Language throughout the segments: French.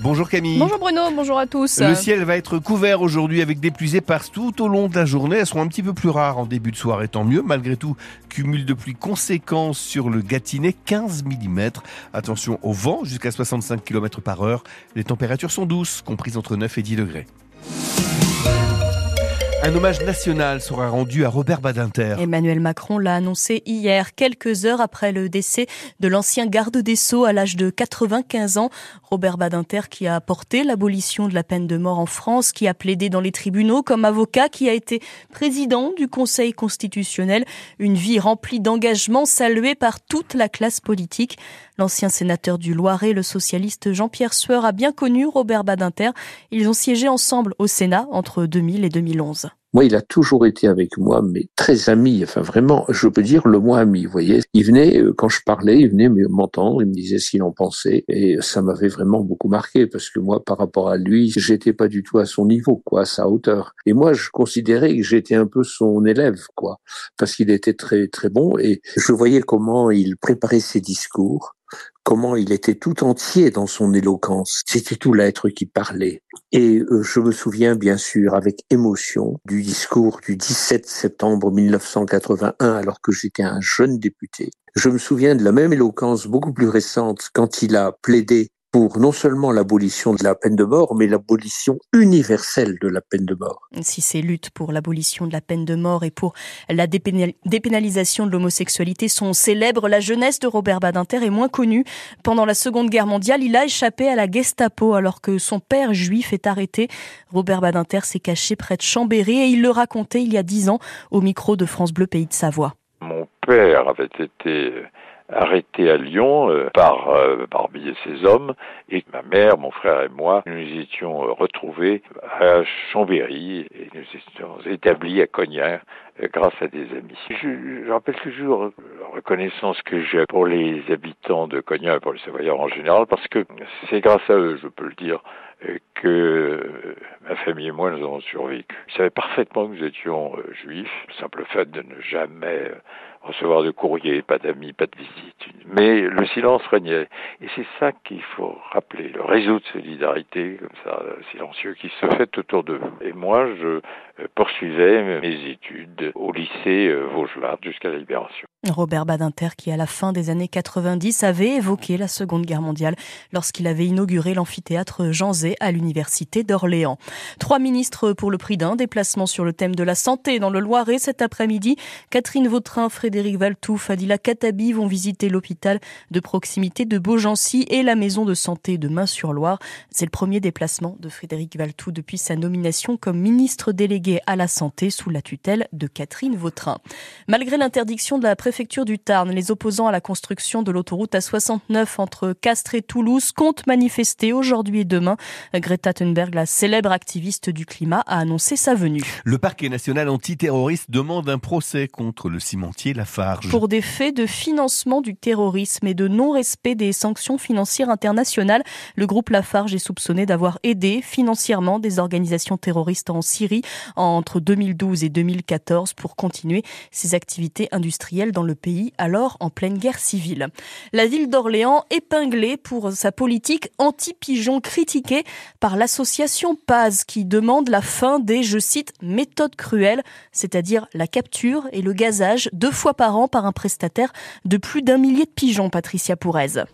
Bonjour Camille. Bonjour Bruno, bonjour à tous. Le ciel va être couvert aujourd'hui avec des pluies éparses tout au long de la journée. Elles seront un petit peu plus rares en début de soirée, tant mieux. Malgré tout, cumul de pluie conséquent sur le Gâtinais, 15 mm. Attention au vent, jusqu'à 65 km par heure. Les températures sont douces, comprises entre 9 et 10 degrés. Un hommage national sera rendu à Robert Badinter. Emmanuel Macron l'a annoncé hier, quelques heures après le décès de l'ancien garde des Sceaux à l'âge de 95 ans. Robert Badinter qui a apporté l'abolition de la peine de mort en France, qui a plaidé dans les tribunaux comme avocat, qui a été président du Conseil constitutionnel. Une vie remplie d'engagement saluée par toute la classe politique. L'ancien sénateur du Loiret, le socialiste Jean-Pierre Sueur, a bien connu Robert Badinter. Ils ont siégé ensemble au Sénat entre 2000 et 2011. Moi, il a toujours été avec moi, mais très ami. Enfin, vraiment, je peux dire le moins ami. Vous voyez, il venait euh, quand je parlais, il venait m'entendre, il me disait ce qu'il en pensait, et ça m'avait vraiment beaucoup marqué parce que moi, par rapport à lui, j'étais pas du tout à son niveau, quoi, à sa hauteur. Et moi, je considérais que j'étais un peu son élève, quoi, parce qu'il était très très bon et je voyais comment il préparait ses discours comment il était tout entier dans son éloquence. C'était tout l'être qui parlait. Et euh, je me souviens bien sûr avec émotion du discours du 17 septembre 1981 alors que j'étais un jeune député. Je me souviens de la même éloquence beaucoup plus récente quand il a plaidé pour non seulement l'abolition de la peine de mort, mais l'abolition universelle de la peine de mort. Si ces luttes pour l'abolition de la peine de mort et pour la dépénalisation de l'homosexualité sont célèbres, la jeunesse de Robert Badinter est moins connue. Pendant la Seconde Guerre mondiale, il a échappé à la Gestapo alors que son père juif est arrêté. Robert Badinter s'est caché près de Chambéry et il le racontait il y a dix ans au micro de France Bleu Pays de Savoie. Mon père avait été arrêté à Lyon euh, par euh, parmi ses hommes et ma mère, mon frère et moi, nous étions euh, retrouvés à Chambéry et nous étions établis à Cognac grâce à des amis. Je, je rappelle toujours la reconnaissance que j'ai pour les habitants de Cognac et pour les Savoyards en général parce que c'est grâce à eux, je peux le dire, que ma famille et moi nous avons survécu. Ils savaient parfaitement que nous étions juifs. Le simple fait de ne jamais recevoir de courrier, pas d'amis, pas de visite. Mais le silence régnait. Et c'est ça qu'il faut rappeler, le réseau de solidarité, comme ça, silencieux, qui se fait autour de vous. Et moi, je euh, poursuivais mes études au lycée euh, Vaugelas jusqu'à la libération. Robert Badinter, qui à la fin des années 90 avait évoqué la Seconde Guerre mondiale lorsqu'il avait inauguré l'amphithéâtre Jean Zay à l'Université d'Orléans. Trois ministres pour le prix d'un déplacement sur le thème de la santé dans le Loiret cet après-midi. Catherine Vautrin, Frédéric Valtou, Fadila Katabi vont visiter l'hôpital de proximité de Beaugency et la maison de santé de Main-sur-Loire. C'est le premier déplacement de Frédéric Valtou depuis sa nomination comme ministre délégué à la santé sous la tutelle de Catherine Vautrin. Malgré l'interdiction de la préfecture du Tarn, les opposants à la construction de l'autoroute A69 entre Castres et Toulouse comptent manifester aujourd'hui et demain. Greta Thunberg, la célèbre activiste du climat, a annoncé sa venue. Le parquet national antiterroriste demande un procès contre le cimentier Lafarge. Pour des faits de financement du terrorisme et de non-respect des sanctions financières internationales, le groupe Lafarge est soupçonné d'avoir aidé financièrement des organisations terroristes en Syrie entre 2012 et 2014 pour continuer ses activités industrielles dans le pays, alors en pleine guerre civile. La ville d'Orléans épinglée pour sa politique anti-pigeon critiquée par l'association Paz qui demande la fin des, je cite, méthodes cruelles, c'est-à-dire la capture et le gazage deux fois par an par un prestataire de plus d'un millier de pigeons, Patricia Pourez.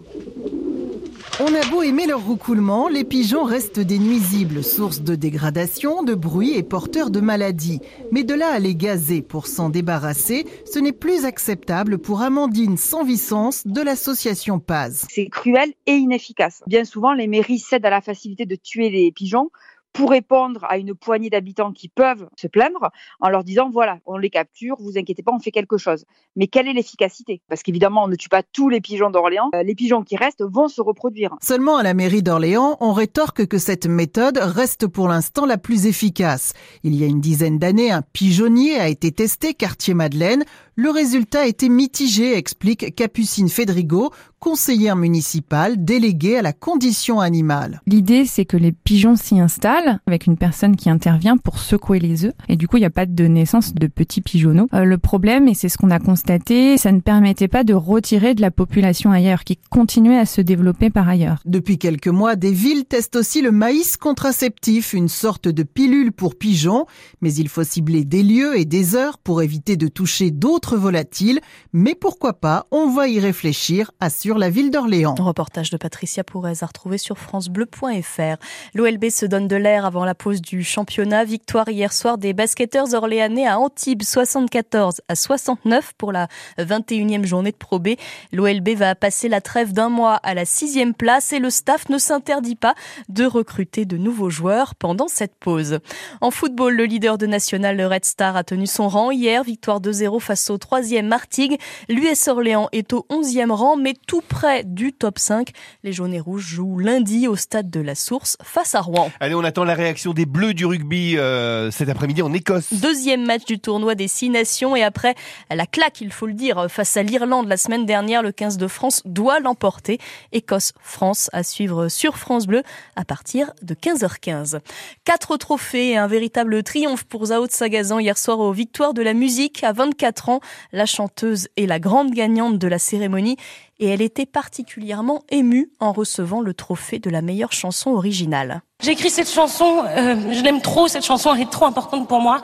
On a beau aimer leur roucoulement, les pigeons restent des nuisibles, source de dégradation, de bruit et porteurs de maladies. Mais de là à les gazer pour s'en débarrasser, ce n'est plus acceptable pour Amandine Sanvicence de l'association Paz. C'est cruel et inefficace. Bien souvent, les mairies cèdent à la facilité de tuer les pigeons pour répondre à une poignée d'habitants qui peuvent se plaindre en leur disant voilà, on les capture, vous inquiétez pas, on fait quelque chose. Mais quelle est l'efficacité? Parce qu'évidemment, on ne tue pas tous les pigeons d'Orléans. Euh, les pigeons qui restent vont se reproduire. Seulement à la mairie d'Orléans, on rétorque que cette méthode reste pour l'instant la plus efficace. Il y a une dizaine d'années, un pigeonnier a été testé quartier Madeleine. Le résultat était mitigé, explique Capucine Fedrigo, conseillère municipale déléguée à la condition animale. L'idée, c'est que les pigeons s'y installent avec une personne qui intervient pour secouer les œufs. Et du coup, il n'y a pas de naissance de petits pigeonneaux. Euh, le problème, et c'est ce qu'on a constaté, ça ne permettait pas de retirer de la population ailleurs, qui continuait à se développer par ailleurs. Depuis quelques mois, des villes testent aussi le maïs contraceptif, une sorte de pilule pour pigeons. Mais il faut cibler des lieux et des heures pour éviter de toucher d'autres volatiles. Mais pourquoi pas, on va y réfléchir, assure la ville d'Orléans. Reportage de Patricia Pourrez à retrouver sur francebleu.fr. L'OLB se donne de l'air avant la pause du championnat. Victoire hier soir des basketteurs orléanais à Antibes 74 à 69 pour la 21e journée de Pro B. L'OLB va passer la trêve d'un mois à la sixième place et le staff ne s'interdit pas de recruter de nouveaux joueurs pendant cette pause. En football, le leader de National, le Red Star, a tenu son rang hier. Victoire 2-0 face au troisième Martigues. L'US Orléans est au 11e rang, mais tout près du top 5. Les jaunes et rouges jouent lundi au stade de la Source face à Rouen. Allez, on attend la réaction des Bleus du rugby euh, cet après-midi en Écosse. Deuxième match du tournoi des six nations et après la claque, il faut le dire, face à l'Irlande la semaine dernière, le 15 de France doit l'emporter. Écosse-France à suivre sur France Bleu à partir de 15h15. Quatre trophées et un véritable triomphe pour Zao de Sagazan hier soir aux Victoires de la musique à 24 ans. La chanteuse est la grande gagnante de la cérémonie et elle était particulièrement émue en recevant le trophée de la meilleure chanson originale. J'ai écrit cette chanson, euh, je l'aime trop, cette chanson elle est trop importante pour moi.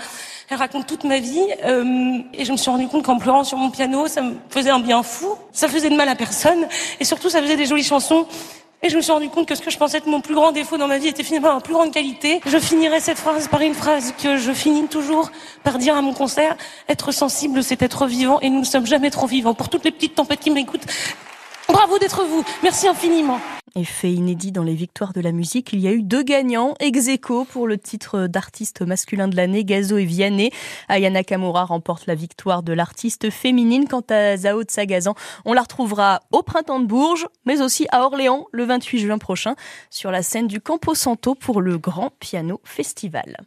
Elle raconte toute ma vie euh, et je me suis rendu compte qu'en pleurant sur mon piano, ça me faisait un bien fou, ça faisait de mal à personne et surtout ça faisait des jolies chansons. Et je me suis rendu compte que ce que je pensais être mon plus grand défaut dans ma vie était finalement ma plus grande qualité. Je finirai cette phrase par une phrase que je finis toujours par dire à mon concert. Être sensible, c'est être vivant et nous ne sommes jamais trop vivants. Pour toutes les petites tempêtes qui m'écoutent, bravo d'être vous. Merci infiniment. Et fait inédit dans les victoires de la musique, il y a eu deux gagnants ex aequo pour le titre d'artiste masculin de l'année, Gazo et Vianney. Ayana Kamura remporte la victoire de l'artiste féminine. Quant à Zao de Sagazan, on la retrouvera au printemps de Bourges, mais aussi à Orléans le 28 juin prochain sur la scène du Campo Santo pour le Grand Piano Festival.